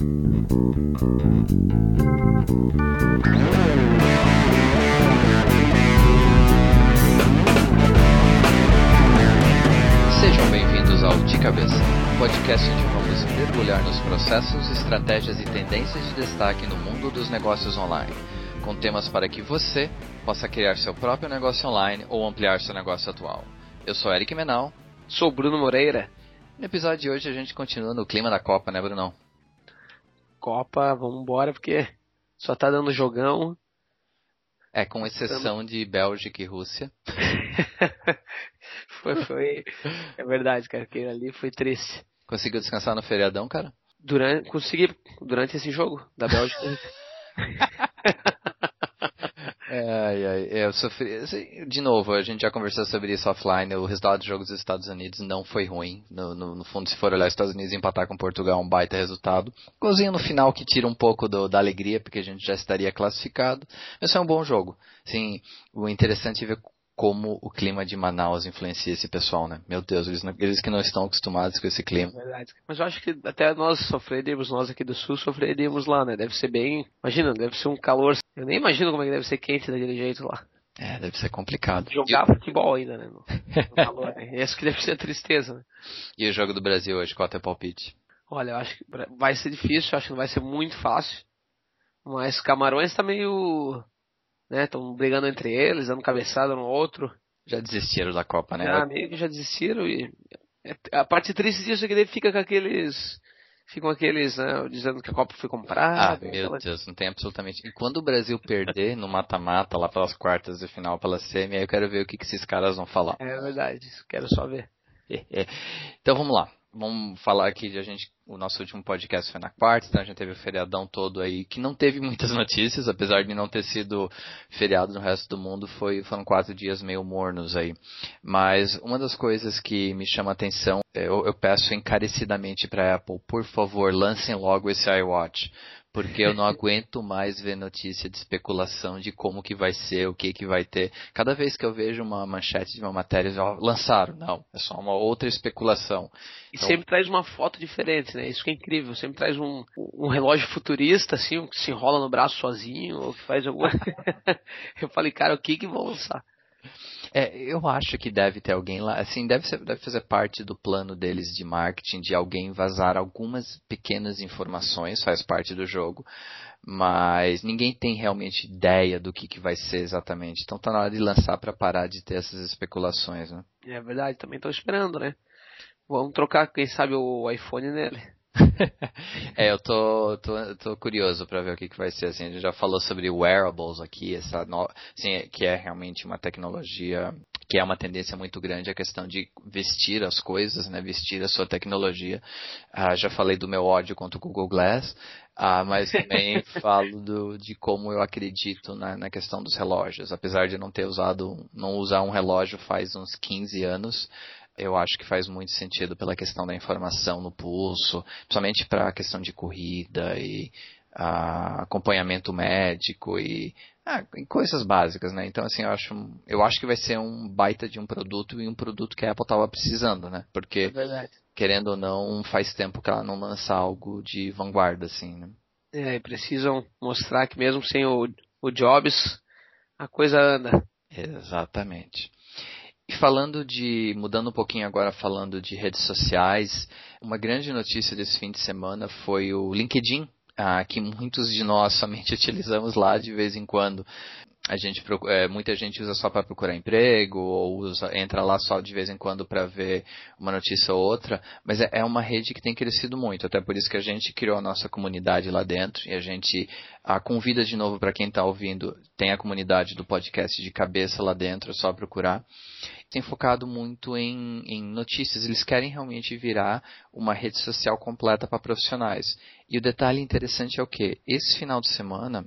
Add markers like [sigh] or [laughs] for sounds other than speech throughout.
Sejam bem-vindos ao De Cabeça, um podcast onde vamos mergulhar nos processos, estratégias e tendências de destaque no mundo dos negócios online, com temas para que você possa criar seu próprio negócio online ou ampliar seu negócio atual. Eu sou Eric Menal. Sou Bruno Moreira. No episódio de hoje a gente continua no clima da Copa, né, Brunão? Copa, vamos embora porque só tá dando jogão. É, com exceção de Bélgica e Rússia. [laughs] foi, foi. É verdade, cara, que ali foi triste. Conseguiu descansar no feriadão, cara? Durante, consegui, durante esse jogo da Bélgica. [laughs] Ai, ai, é, eu sofri. Assim, de novo, a gente já conversou sobre isso offline. O resultado do jogo dos Estados Unidos não foi ruim. No, no, no fundo, se for olhar os Estados Unidos empatar com Portugal, é um baita resultado. Golzinho no final que tira um pouco do, da alegria, porque a gente já estaria classificado. Mas foi um bom jogo. Sim, o interessante é ver como o clima de Manaus influencia esse pessoal, né? Meu Deus, eles, não, eles que não estão acostumados com esse clima. É. Mas eu acho que até nós sofreríamos, nós aqui do sul, sofreríamos lá, né? Deve ser bem. Imagina, deve ser um calor. Eu nem imagino como é que deve ser quente daquele jeito lá. É, deve ser complicado. Jogar e... futebol ainda, né? No, no [laughs] calor, né? Isso que deve ser tristeza, né? E o jogo do Brasil hoje, qual é o palpite? Olha, eu acho que vai ser difícil, acho que não vai ser muito fácil. Mas Camarões tá meio né? Estão brigando entre eles, dando cabeçada no outro. Já desistiram da Copa, né? Já, meio que já desistiram e é, a parte triste disso é que ele fica com aqueles ficam aqueles, né, dizendo que a Copa foi comprada. Ah, meu aquela... Deus, não tem absolutamente. E quando o Brasil perder no mata-mata, lá pelas quartas de final, pela semi, aí eu quero ver o que, que esses caras vão falar. É verdade, quero só ver. [laughs] então vamos lá vamos falar aqui de a gente. O nosso último podcast foi na quarta, então a gente teve o feriadão todo aí, que não teve [laughs] muitas notícias, apesar de não ter sido feriado no resto do mundo, foi, foram quatro dias meio mornos aí. Mas uma das coisas que me chama a atenção, eu, eu peço encarecidamente para a Apple, por favor, lancem logo esse iWatch porque eu não aguento mais ver notícia de especulação de como que vai ser, o que que vai ter. Cada vez que eu vejo uma manchete de uma matéria, ó, lançaram, não, é só uma outra especulação. E então... sempre traz uma foto diferente, né? Isso que é incrível, sempre traz um, um relógio futurista, assim, que se enrola no braço sozinho, ou que faz alguma... [laughs] eu falei, cara, o que que vão lançar? É, eu acho que deve ter alguém lá, assim, deve, ser, deve fazer parte do plano deles de marketing, de alguém vazar algumas pequenas informações, faz parte do jogo, mas ninguém tem realmente ideia do que, que vai ser exatamente. Então tá na hora de lançar para parar de ter essas especulações, né? É verdade, também estou esperando, né? Vamos trocar, quem sabe, o iPhone nele. [laughs] é, eu tô, tô, tô curioso para ver o que, que vai ser. Assim, a gente já falou sobre wearables aqui, essa no, assim, que é realmente uma tecnologia que é uma tendência muito grande a questão de vestir as coisas, né, vestir a sua tecnologia. Ah, já falei do meu ódio contra o Google Glass, ah, mas também [laughs] falo do, de como eu acredito na, na, questão dos relógios. Apesar de não ter usado, não usar um relógio faz uns 15 anos, eu acho que faz muito sentido pela questão da informação no pulso, principalmente para a questão de corrida e ah, acompanhamento médico e ah, coisas básicas, né? Então, assim, eu acho, eu acho que vai ser um baita de um produto e um produto que a Apple estava precisando, né? Porque, é querendo ou não, faz tempo que ela não lança algo de vanguarda, assim, né? É, precisam mostrar que mesmo sem o, o Jobs, a coisa anda. Exatamente. E falando de, mudando um pouquinho agora, falando de redes sociais, uma grande notícia desse fim de semana foi o LinkedIn, ah, que muitos de nós [laughs] somente utilizamos lá de vez em quando. A gente, é, muita gente usa só para procurar emprego ou usa, entra lá só de vez em quando para ver uma notícia ou outra, mas é, é, uma rede que tem crescido muito, até por isso que a gente criou a nossa comunidade lá dentro e a gente a convida de novo para quem está ouvindo, tem a comunidade do podcast de cabeça lá dentro, é só procurar tem focado muito em, em notícias. Eles querem realmente virar uma rede social completa para profissionais. E o detalhe interessante é o que? Esse final de semana,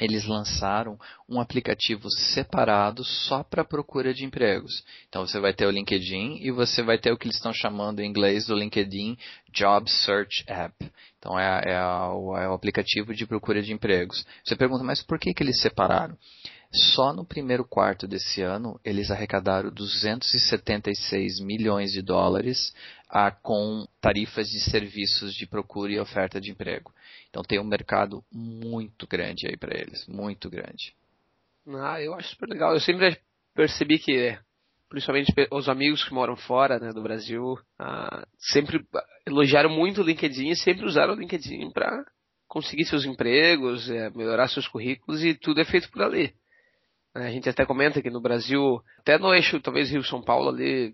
eles lançaram um aplicativo separado só para procura de empregos. Então você vai ter o LinkedIn e você vai ter o que eles estão chamando em inglês do LinkedIn Job Search App. Então é, é, o, é o aplicativo de procura de empregos. Você pergunta, mas por que, que eles separaram? Só no primeiro quarto desse ano, eles arrecadaram 276 milhões de dólares ah, com tarifas de serviços de procura e oferta de emprego. Então tem um mercado muito grande aí para eles, muito grande. Ah, eu acho super legal. Eu sempre percebi que, principalmente os amigos que moram fora né, do Brasil, ah, sempre elogiaram muito o LinkedIn e sempre usaram o LinkedIn para conseguir seus empregos, é, melhorar seus currículos e tudo é feito por ali. A gente até comenta que no Brasil, até no eixo, talvez Rio-São Paulo ali,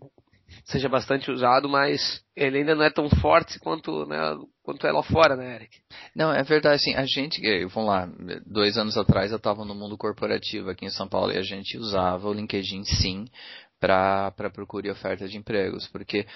seja bastante usado, mas ele ainda não é tão forte quanto, né, quanto é lá fora, né, Eric? Não, é verdade, assim, a gente, eh, vamos lá, dois anos atrás eu estava no mundo corporativo aqui em São Paulo e a gente usava o LinkedIn sim para procura e oferta de empregos, porque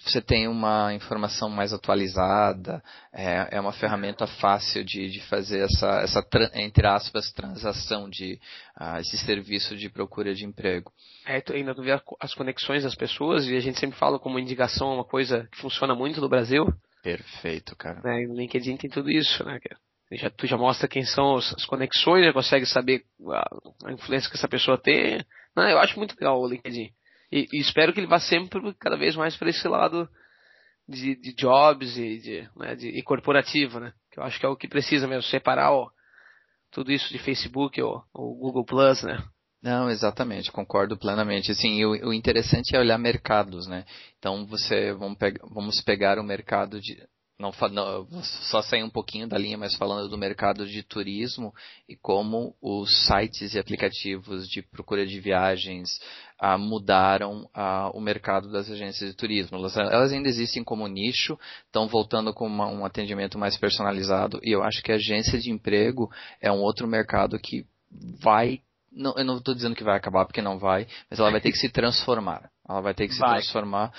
você tem uma informação mais atualizada, é, é uma ferramenta fácil de, de fazer essa, essa, entre aspas, transação de uh, esse serviço de procura de emprego. É, tu ainda tu vê as conexões das pessoas e a gente sempre fala como indicação é uma coisa que funciona muito no Brasil. Perfeito, cara. É, no LinkedIn tem tudo isso, né? Já, tu já mostra quem são as conexões, já consegue saber a, a influência que essa pessoa tem, não, eu acho muito legal o LinkedIn. E, e espero que ele vá sempre cada vez mais para esse lado de, de jobs e, de, né, de, e corporativo, né? Que eu acho que é o que precisa mesmo, separar ó, tudo isso de Facebook ou, ou Google Plus, né? Não, exatamente, concordo plenamente. Assim, o, o, interessante é olhar mercados, né? Então você vamos, pegar, vamos pegar o mercado de não, não, só sair um pouquinho da linha, mas falando do mercado de turismo e como os sites e aplicativos de procura de viagens ah, mudaram ah, o mercado das agências de turismo. Elas, elas ainda existem como nicho, estão voltando com uma, um atendimento mais personalizado e eu acho que a agência de emprego é um outro mercado que vai não, eu não estou dizendo que vai acabar porque não vai, mas ela vai ter que se transformar. Ela vai ter que se vai. transformar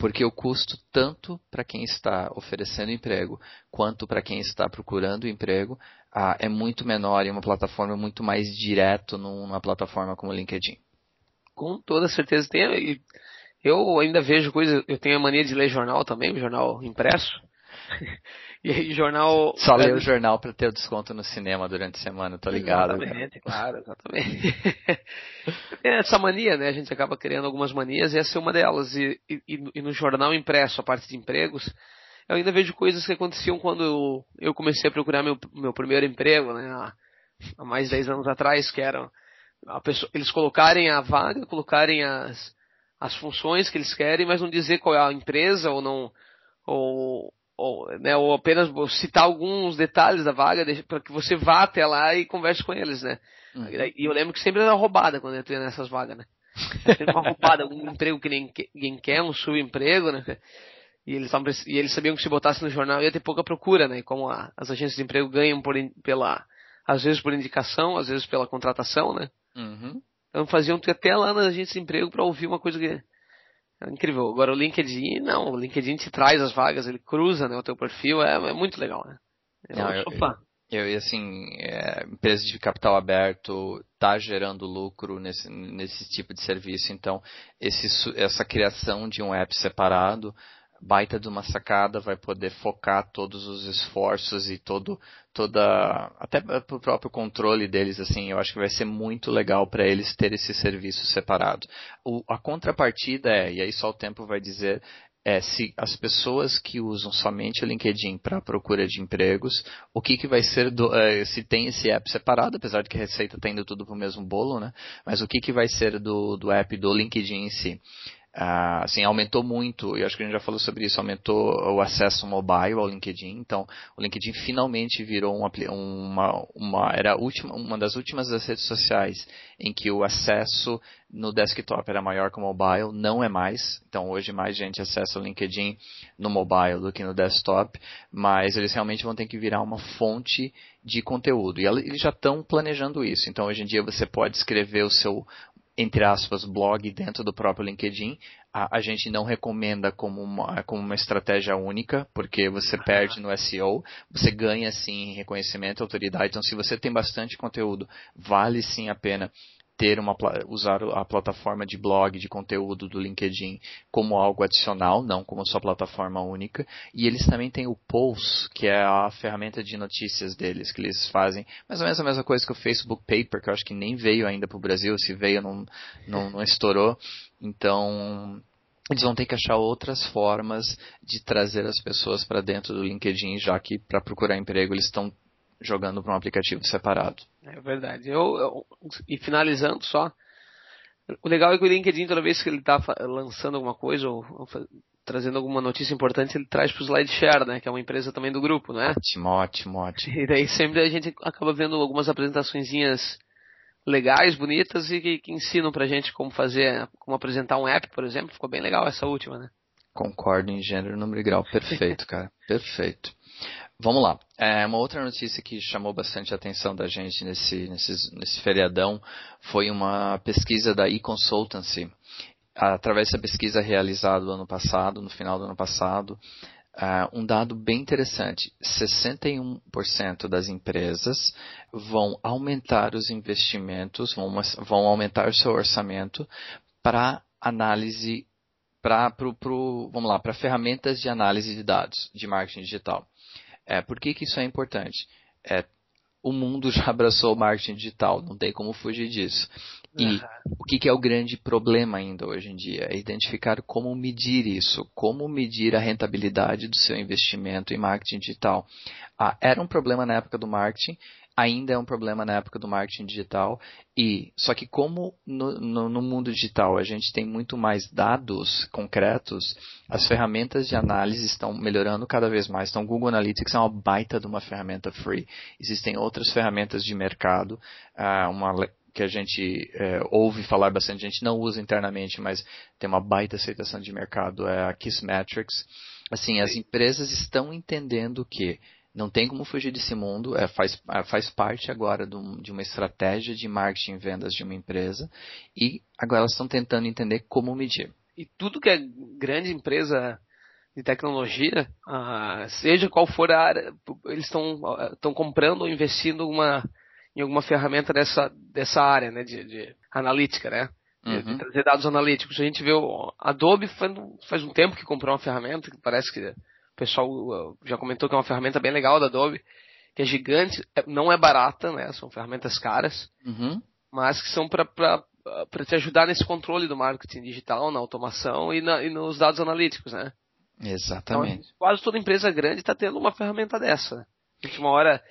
porque o custo, tanto para quem está oferecendo emprego, quanto para quem está procurando emprego, ah, é muito menor em uma plataforma muito mais direto numa plataforma como o LinkedIn. Com toda certeza tem. Eu ainda vejo coisas, eu tenho a mania de ler jornal também, jornal impresso. [laughs] E aí, jornal. Só ler o jornal para ter o desconto no cinema durante a semana, tô ligado. Exatamente, claro, exatamente. [laughs] é essa mania, né? A gente acaba criando algumas manias e essa é uma delas. E, e, e, no jornal impresso, a parte de empregos, eu ainda vejo coisas que aconteciam quando eu, eu comecei a procurar meu, meu primeiro emprego, né? Há, há mais de 10 anos atrás, que eram pessoa, eles colocarem a vaga, colocarem as, as funções que eles querem, mas não dizer qual é a empresa ou não. Ou, ou, né, ou apenas citar alguns detalhes da vaga para que você vá até lá e converse com eles, né? Uhum. E eu lembro que sempre era roubada quando eu entrei nessas vagas, né? Sempre uma roubada, um emprego que ninguém quer, um subemprego, né? E eles, tavam, e eles sabiam que se botasse no jornal ia ter pouca procura, né? E como a, as agências de emprego ganham por, pela, às vezes por indicação, às vezes pela contratação, né? Uhum. Então faziam até lá nas agências de emprego para ouvir uma coisa que é incrível. Agora o LinkedIn, não, o LinkedIn te traz as vagas, ele cruza né, o teu perfil, é, é muito legal, né? Eu não, eu. Eu, eu assim, é, empresa de capital aberto está gerando lucro nesse, nesse tipo de serviço, então esse, essa criação de um app separado baita de uma sacada, vai poder focar todos os esforços e todo toda até o próprio controle deles assim, eu acho que vai ser muito legal para eles ter esse serviço separado. O, a contrapartida é, e aí só o tempo vai dizer, é se as pessoas que usam somente o LinkedIn para procura de empregos, o que, que vai ser do, é, se tem esse app separado, apesar de que a receita está indo tudo para o mesmo bolo, né? Mas o que, que vai ser do, do app do LinkedIn em si? Uh, assim, aumentou muito, e acho que a gente já falou sobre isso, aumentou o acesso mobile ao LinkedIn, então o LinkedIn finalmente virou uma, uma, uma era última, uma das últimas das redes sociais em que o acesso no desktop era maior que o mobile, não é mais, então hoje mais gente acessa o LinkedIn no mobile do que no desktop, mas eles realmente vão ter que virar uma fonte de conteúdo, e eles já estão planejando isso, então hoje em dia você pode escrever o seu, entre aspas, blog dentro do próprio LinkedIn. A, a, gente não recomenda como uma, como uma estratégia única, porque você perde no SEO, você ganha sim reconhecimento e autoridade. Então, se você tem bastante conteúdo, vale sim a pena ter uma usar a plataforma de blog, de conteúdo do LinkedIn como algo adicional, não como sua plataforma única. E eles também têm o Pulse, que é a ferramenta de notícias deles, que eles fazem mais ou menos a mesma coisa que o Facebook Paper, que eu acho que nem veio ainda para o Brasil, se veio não, não, não estourou. Então eles vão ter que achar outras formas de trazer as pessoas para dentro do LinkedIn, já que para procurar emprego eles estão jogando para um aplicativo separado. É verdade. Eu, eu, e finalizando só, o legal é que o LinkedIn, toda vez que ele está lançando alguma coisa ou, ou, trazendo alguma notícia importante, ele traz para o SlideShare, né? Que é uma empresa também do grupo, né? Ótimo, ótimo, ótimo. E daí sempre a gente acaba vendo algumas apresentaçõezinhas legais, bonitas e que, que ensinam pra gente como fazer, como apresentar um app, por exemplo. Ficou bem legal essa última, né? Concordo em gênero, número e grau. Perfeito, [laughs] cara. Perfeito. Vamos lá. É, uma outra notícia que chamou bastante a atenção da gente nesse, nesse, nesse feriadão foi uma pesquisa da e-consultancy. Através dessa pesquisa realizada no ano passado, no final do ano passado, Uh, um dado bem interessante: 61% das empresas vão aumentar os investimentos, vão, vão aumentar o seu orçamento para análise, vamos lá, para ferramentas de análise de dados de marketing digital. É, por que, que isso é importante? É, o mundo já abraçou o marketing digital, não tem como fugir disso. E uhum. o que, que, é o grande problema ainda hoje em dia? É identificar como medir isso, como medir a rentabilidade do seu investimento em marketing digital. Ah, era um problema na época do marketing, ainda é um problema na época do marketing digital. E só que como no, no, no, mundo digital a gente tem muito mais dados concretos, as ferramentas de análise estão melhorando cada vez mais. Então, Google Analytics é uma baita de uma ferramenta free. Existem outras ferramentas de mercado, uh, uma que a gente é, ouve falar bastante, a gente não usa internamente, mas tem uma baita aceitação de mercado, é a Kissmetrics. Assim, as empresas estão entendendo que não tem como fugir desse mundo, é, faz, é, faz parte agora do, de uma estratégia de marketing e vendas de uma empresa e agora elas estão tentando entender como medir. E tudo que é grande empresa de tecnologia, ah, seja qual for a área, eles estão comprando ou investindo uma, em alguma ferramenta dessa, dessa área, né, de, de analítica, né? Uhum. De trazer dados analíticos. A gente vê o Adobe faz, faz um tempo que comprou uma ferramenta que parece que pessoal uh, já comentou que é uma ferramenta bem legal da Adobe, que é gigante, é, não é barata, né? São ferramentas caras, uhum. mas que são para para te ajudar nesse controle do marketing digital, na automação e, na, e nos dados analíticos, né? Exatamente. Então, quase toda empresa grande está tendo uma ferramenta dessa. Né? A gente uma hora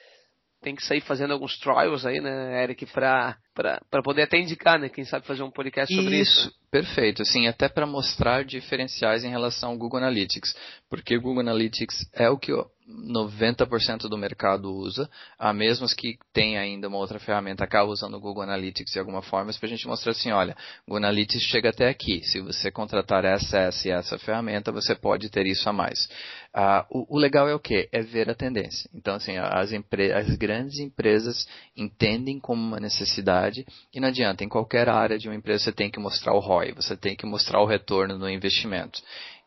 tem que sair fazendo alguns trials aí, né, Eric, para poder até indicar, né, quem sabe fazer um podcast sobre isso. isso. Perfeito, assim, até para mostrar diferenciais em relação ao Google Analytics, porque o Google Analytics é o que 90% do mercado usa, a mesmas que tem ainda uma outra ferramenta, acaba usando o Google Analytics de alguma forma, para a gente mostrar assim, olha, o Google Analytics chega até aqui, se você contratar essa, essa e essa ferramenta, você pode ter isso a mais. Ah, o, o, legal é o que? É ver a tendência. Então, assim, as, as grandes empresas entendem como uma necessidade e não adianta, em qualquer área de uma empresa você tem que mostrar o ROI, você tem que mostrar o retorno no investimento.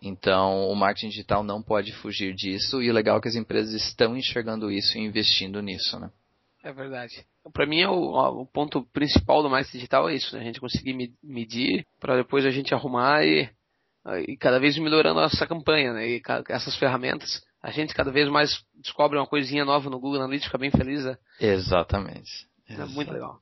Então, o marketing digital não pode fugir disso e o legal é que as empresas estão enxergando isso e investindo nisso, né? É verdade. Para mim, é o, o, ponto principal do marketing digital é isso, né? A gente conseguir medir para depois a gente arrumar e, e cada vez melhorando a nossa campanha, né? E essas ferramentas. A gente cada vez mais descobre uma coisinha nova no Google Analytics, fica bem feliz, né? Exatamente. É muito legal.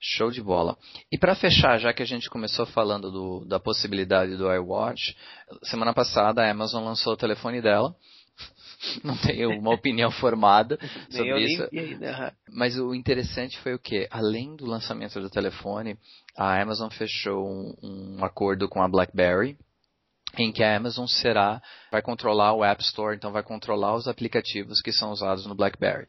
Show de bola. E para fechar, já que a gente começou falando do, da possibilidade do iWatch, semana passada a Amazon lançou o telefone dela. [laughs] Não tenho uma opinião formada [laughs] sobre isso. Mas o interessante foi o que? Além do lançamento do telefone, a Amazon fechou um, um acordo com a BlackBerry, em que a Amazon será, vai controlar o App Store, então vai controlar os aplicativos que são usados no BlackBerry.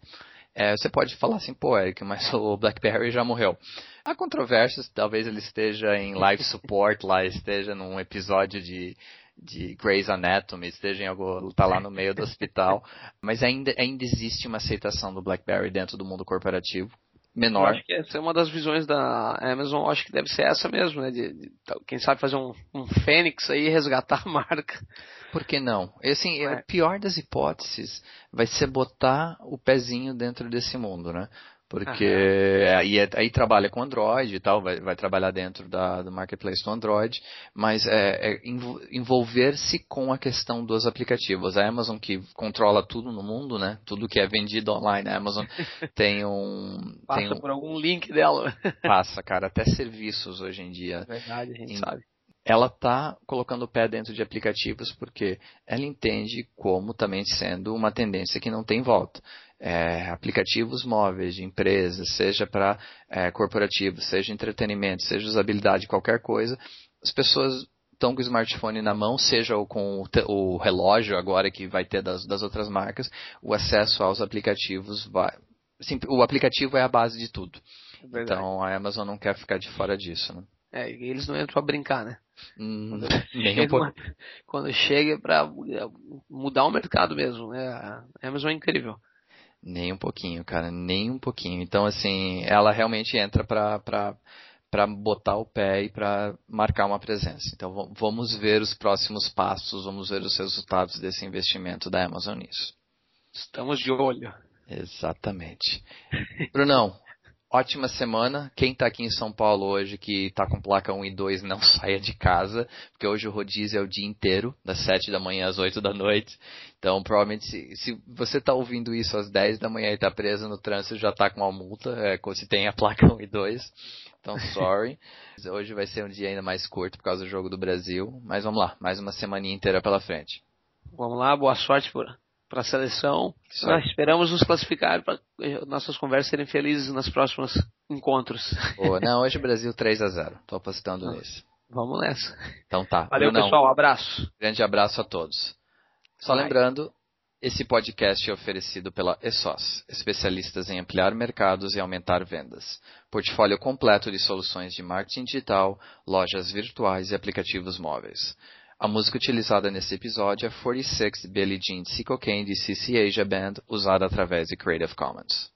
É, você pode falar assim, pô, Eric, mas [laughs] o BlackBerry já morreu. Há controvérsias, talvez ele esteja em live support lá, esteja num episódio de, de Grey's Anatomy, esteja em algo, tá lá no meio do hospital, mas ainda, ainda existe uma aceitação do BlackBerry dentro do mundo corporativo menor. Eu acho que essa é uma das visões da Amazon, acho que deve ser essa mesmo, né? De, de quem sabe fazer um, um Fênix aí e resgatar a marca. Por que não? E, assim, é. o pior das hipóteses vai ser botar o pezinho dentro desse mundo, né? Porque aí, é, aí, trabalha com Android e tal, vai, vai trabalhar dentro da, do marketplace do Android, mas é, é envolver-se com a questão dos aplicativos. A Amazon que controla tudo no mundo, né? Tudo que é vendido online, a Amazon [laughs] tem um. Passa tem um, por algum link dela. Passa, cara, até serviços hoje em dia. Verdade, a gente em, sabe ela está colocando o pé dentro de aplicativos porque ela entende como também sendo uma tendência que não tem volta. É, aplicativos móveis de empresas, seja para é, corporativos, seja entretenimento, seja usabilidade, qualquer coisa, as pessoas estão com o smartphone na mão, seja com o, relógio agora que vai ter das, das outras marcas, o acesso aos aplicativos vai. Assim, o aplicativo é a base de tudo. É então a Amazon não quer ficar de fora disso. Né? É, eles não entram pra brincar, né? Hum, [laughs] nem um pouco. Quando chega para mudar o mercado mesmo, né? A Amazon é incrível. Nem um pouquinho, cara, nem um pouquinho. Então, assim, ela realmente entra para para botar o pé e para marcar uma presença. Então vamos ver os próximos passos, vamos ver os resultados desse investimento da Amazon nisso. Estamos de olho. Exatamente. Brunão, ótima semana. Quem está aqui em São Paulo hoje que está com placa 1 e 2 não [laughs] saia de casa, porque hoje o rodízio é o dia inteiro, das 7 da manhã às 8 da noite. Então, provavelmente, se, se você está ouvindo isso às 10 da manhã e está preso no trânsito, já está com uma multa, é, se tem a placa 1 e 2. Então, [laughs] sorry. Hoje vai ser um dia ainda mais curto por causa do jogo do Brasil. Mas vamos lá, mais uma semaninha inteira pela frente. Vamos lá, boa sorte para a seleção. Nós esperamos nos classificar para nossas conversas serem felizes nos próximos encontros. Boa. [laughs] Não, hoje o Brasil 3 a 0 Estou apostando Não. nisso. Vamos nessa. Então tá. Valeu, pessoal. Um abraço. Grande abraço a todos. Só Vai. lembrando, esse podcast é oferecido pela ESOS, especialistas em ampliar mercados e aumentar vendas. Portfólio completo de soluções de marketing digital, lojas virtuais e aplicativos móveis. A música utilizada nesse episódio é 46 Billie Jean Sea Cocaine de CC Asia Band, usada através de Creative Commons.